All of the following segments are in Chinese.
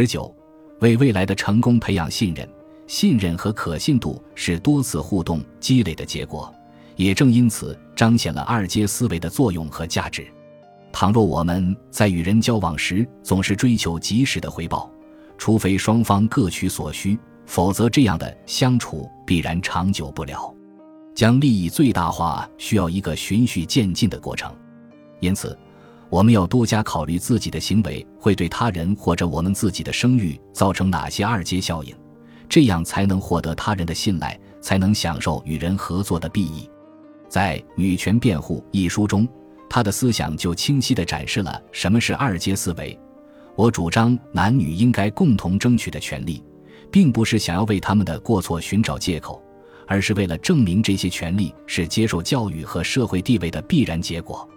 十九，为未来的成功培养信任，信任和可信度是多次互动积累的结果，也正因此彰显了二阶思维的作用和价值。倘若我们在与人交往时总是追求及时的回报，除非双方各取所需，否则这样的相处必然长久不了。将利益最大化需要一个循序渐进的过程，因此。我们要多加考虑自己的行为会对他人或者我们自己的声誉造成哪些二阶效应，这样才能获得他人的信赖，才能享受与人合作的裨益。在《女权辩护》一书中，他的思想就清晰地展示了什么是二阶思维。我主张男女应该共同争取的权利，并不是想要为他们的过错寻找借口，而是为了证明这些权利是接受教育和社会地位的必然结果。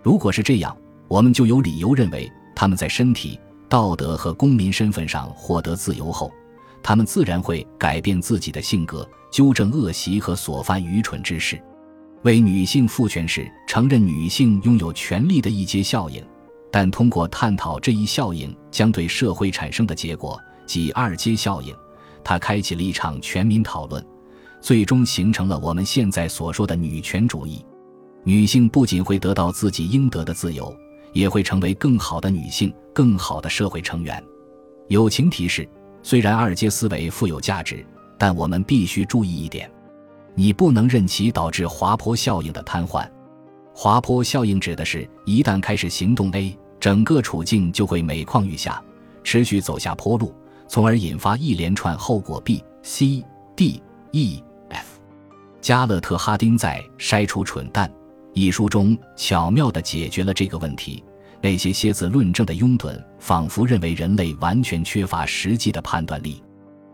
如果是这样，我们就有理由认为，他们在身体、道德和公民身份上获得自由后，他们自然会改变自己的性格，纠正恶习和所犯愚蠢之事。为女性赋权是承认女性拥有权利的一阶效应，但通过探讨这一效应将对社会产生的结果，即二阶效应，它开启了一场全民讨论，最终形成了我们现在所说的女权主义。女性不仅会得到自己应得的自由。也会成为更好的女性，更好的社会成员。友情提示：虽然二阶思维富有价值，但我们必须注意一点：你不能任其导致滑坡效应的瘫痪。滑坡效应指的是，一旦开始行动 A，整个处境就会每况愈下，持续走下坡路，从而引发一连串后果 B、C、D、E、F。加勒特·哈丁在《筛除蠢蛋》。一书中巧妙地解决了这个问题。那些蝎子论证的拥趸，仿佛认为人类完全缺乏实际的判断力。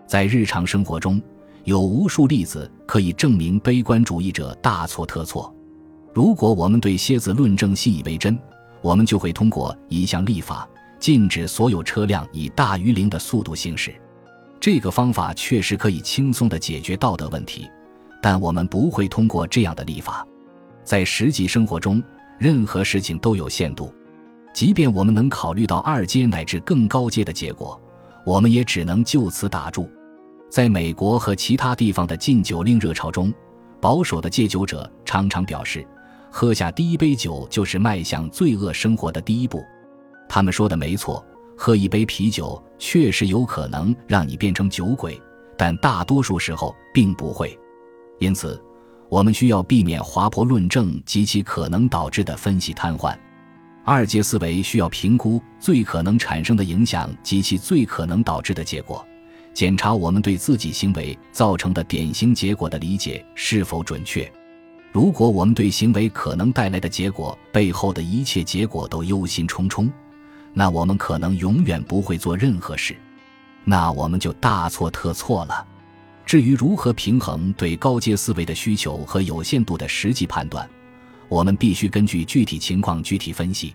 在日常生活中，有无数例子可以证明悲观主义者大错特错。如果我们对蝎子论证信以为真，我们就会通过一项立法禁止所有车辆以大于零的速度行驶。这个方法确实可以轻松地解决道德问题，但我们不会通过这样的立法。在实际生活中，任何事情都有限度，即便我们能考虑到二阶乃至更高阶的结果，我们也只能就此打住。在美国和其他地方的禁酒令热潮中，保守的戒酒者常常表示，喝下第一杯酒就是迈向罪恶生活的第一步。他们说的没错，喝一杯啤酒确实有可能让你变成酒鬼，但大多数时候并不会。因此。我们需要避免滑坡论证及其可能导致的分析瘫痪。二阶思维需要评估最可能产生的影响及其最可能导致的结果，检查我们对自己行为造成的典型结果的理解是否准确。如果我们对行为可能带来的结果背后的一切结果都忧心忡忡，那我们可能永远不会做任何事，那我们就大错特错了。至于如何平衡对高阶思维的需求和有限度的实际判断，我们必须根据具体情况具体分析。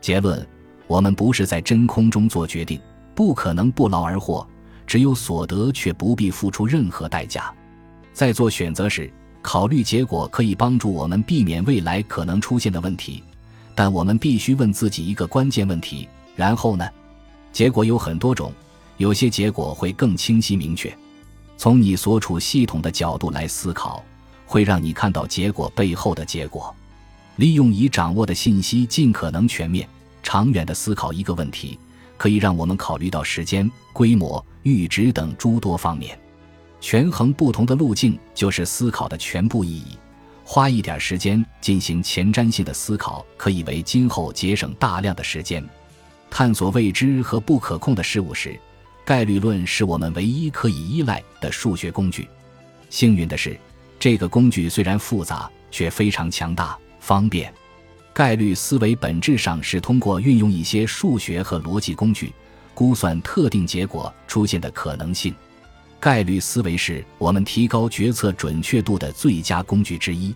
结论：我们不是在真空中做决定，不可能不劳而获，只有所得却不必付出任何代价。在做选择时，考虑结果可以帮助我们避免未来可能出现的问题，但我们必须问自己一个关键问题：然后呢？结果有很多种，有些结果会更清晰明确。从你所处系统的角度来思考，会让你看到结果背后的结果。利用已掌握的信息，尽可能全面、长远的思考一个问题，可以让我们考虑到时间、规模、阈值等诸多方面。权衡不同的路径，就是思考的全部意义。花一点时间进行前瞻性的思考，可以为今后节省大量的时间。探索未知和不可控的事物时。概率论是我们唯一可以依赖的数学工具。幸运的是，这个工具虽然复杂，却非常强大、方便。概率思维本质上是通过运用一些数学和逻辑工具，估算特定结果出现的可能性。概率思维是我们提高决策准确度的最佳工具之一。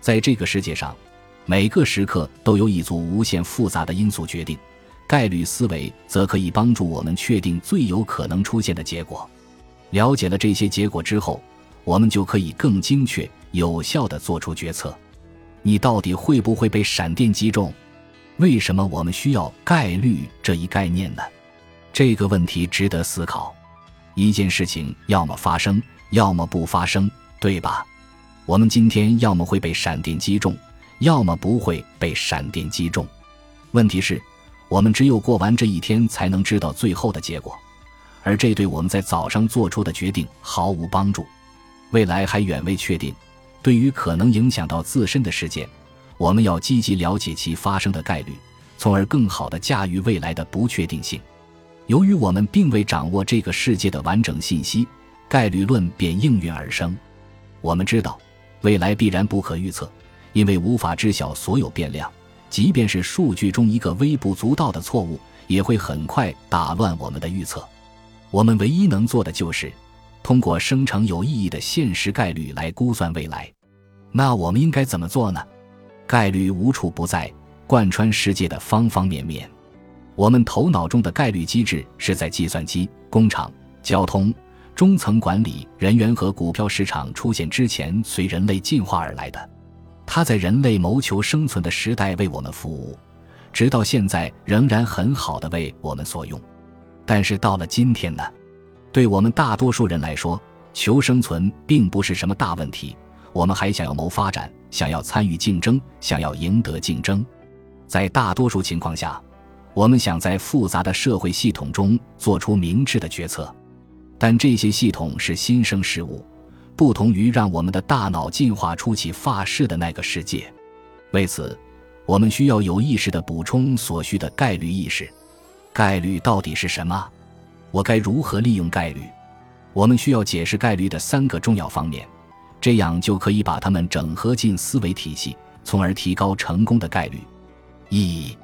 在这个世界上，每个时刻都有一组无限复杂的因素决定。概率思维则可以帮助我们确定最有可能出现的结果。了解了这些结果之后，我们就可以更精确、有效地做出决策。你到底会不会被闪电击中？为什么我们需要概率这一概念呢？这个问题值得思考。一件事情要么发生，要么不发生，对吧？我们今天要么会被闪电击中，要么不会被闪电击中。问题是，我们只有过完这一天，才能知道最后的结果，而这对我们在早上做出的决定毫无帮助。未来还远未确定，对于可能影响到自身的事件，我们要积极了解其发生的概率，从而更好地驾驭未来的不确定性。由于我们并未掌握这个世界的完整信息，概率论便应运而生。我们知道，未来必然不可预测，因为无法知晓所有变量。即便是数据中一个微不足道的错误，也会很快打乱我们的预测。我们唯一能做的就是。通过生成有意义的现实概率来估算未来，那我们应该怎么做呢？概率无处不在，贯穿世界的方方面面。我们头脑中的概率机制是在计算机、工厂、交通、中层管理人员和股票市场出现之前随人类进化而来的。它在人类谋求生存的时代为我们服务，直到现在仍然很好的为我们所用。但是到了今天呢？对我们大多数人来说，求生存并不是什么大问题。我们还想要谋发展，想要参与竞争，想要赢得竞争。在大多数情况下，我们想在复杂的社会系统中做出明智的决策。但这些系统是新生事物，不同于让我们的大脑进化出其发誓的那个世界。为此，我们需要有意识地补充所需的概率意识。概率到底是什么？我该如何利用概率？我们需要解释概率的三个重要方面，这样就可以把它们整合进思维体系，从而提高成功的概率。一、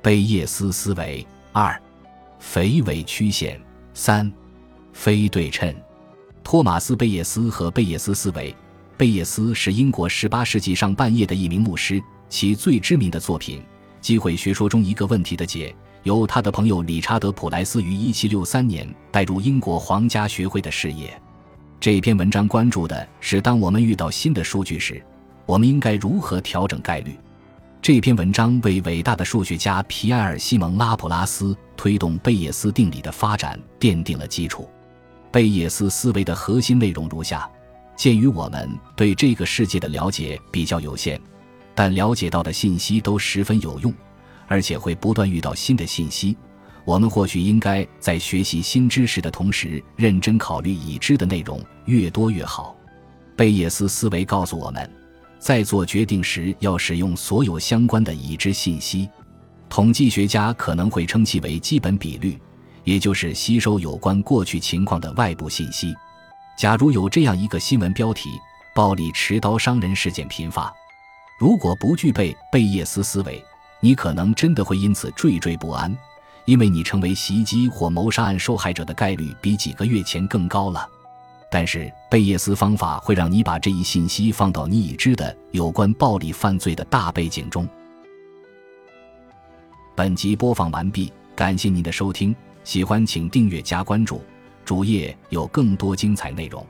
贝叶斯思维；二、肥尾曲线；三、非对称。托马斯·贝叶斯和贝叶斯思维。贝叶斯是英国18世纪上半叶的一名牧师，其最知名的作品《机会学说中一个问题的解》。由他的朋友理查德·普莱斯于1763年带入英国皇家学会的视野。这篇文章关注的是，当我们遇到新的数据时，我们应该如何调整概率。这篇文章为伟大的数学家皮埃尔·西蒙·拉普拉斯推动贝叶斯定理的发展奠定了基础。贝叶斯思维的核心内容如下：鉴于我们对这个世界的了解比较有限，但了解到的信息都十分有用。而且会不断遇到新的信息，我们或许应该在学习新知识的同时，认真考虑已知的内容，越多越好。贝叶斯思维告诉我们，在做决定时要使用所有相关的已知信息。统计学家可能会称其为基本比率，也就是吸收有关过去情况的外部信息。假如有这样一个新闻标题：“暴力持刀伤人事件频发”，如果不具备贝叶斯思维，你可能真的会因此惴惴不安，因为你成为袭击或谋杀案受害者的概率比几个月前更高了。但是贝叶斯方法会让你把这一信息放到你已知的有关暴力犯罪的大背景中。本集播放完毕，感谢您的收听，喜欢请订阅加关注，主页有更多精彩内容。